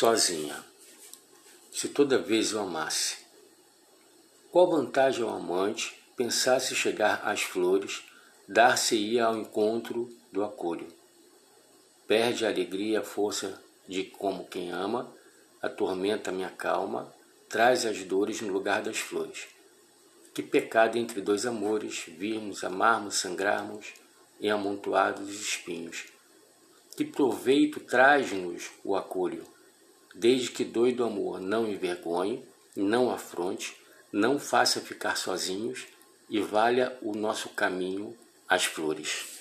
sozinha. Se toda vez eu amasse. Qual vantagem ao amante pensasse chegar às flores, dar-se-ia ao encontro do acolho? Perde a alegria a força de como quem ama, atormenta minha calma, traz as dores no lugar das flores. Que pecado entre dois amores, virmos, amarmos, sangrarmos em amontoados espinhos. Que proveito traz-nos o acolho, desde que doido amor não envergonhe, não afronte, não faça ficar sozinhos e valha o nosso caminho às flores.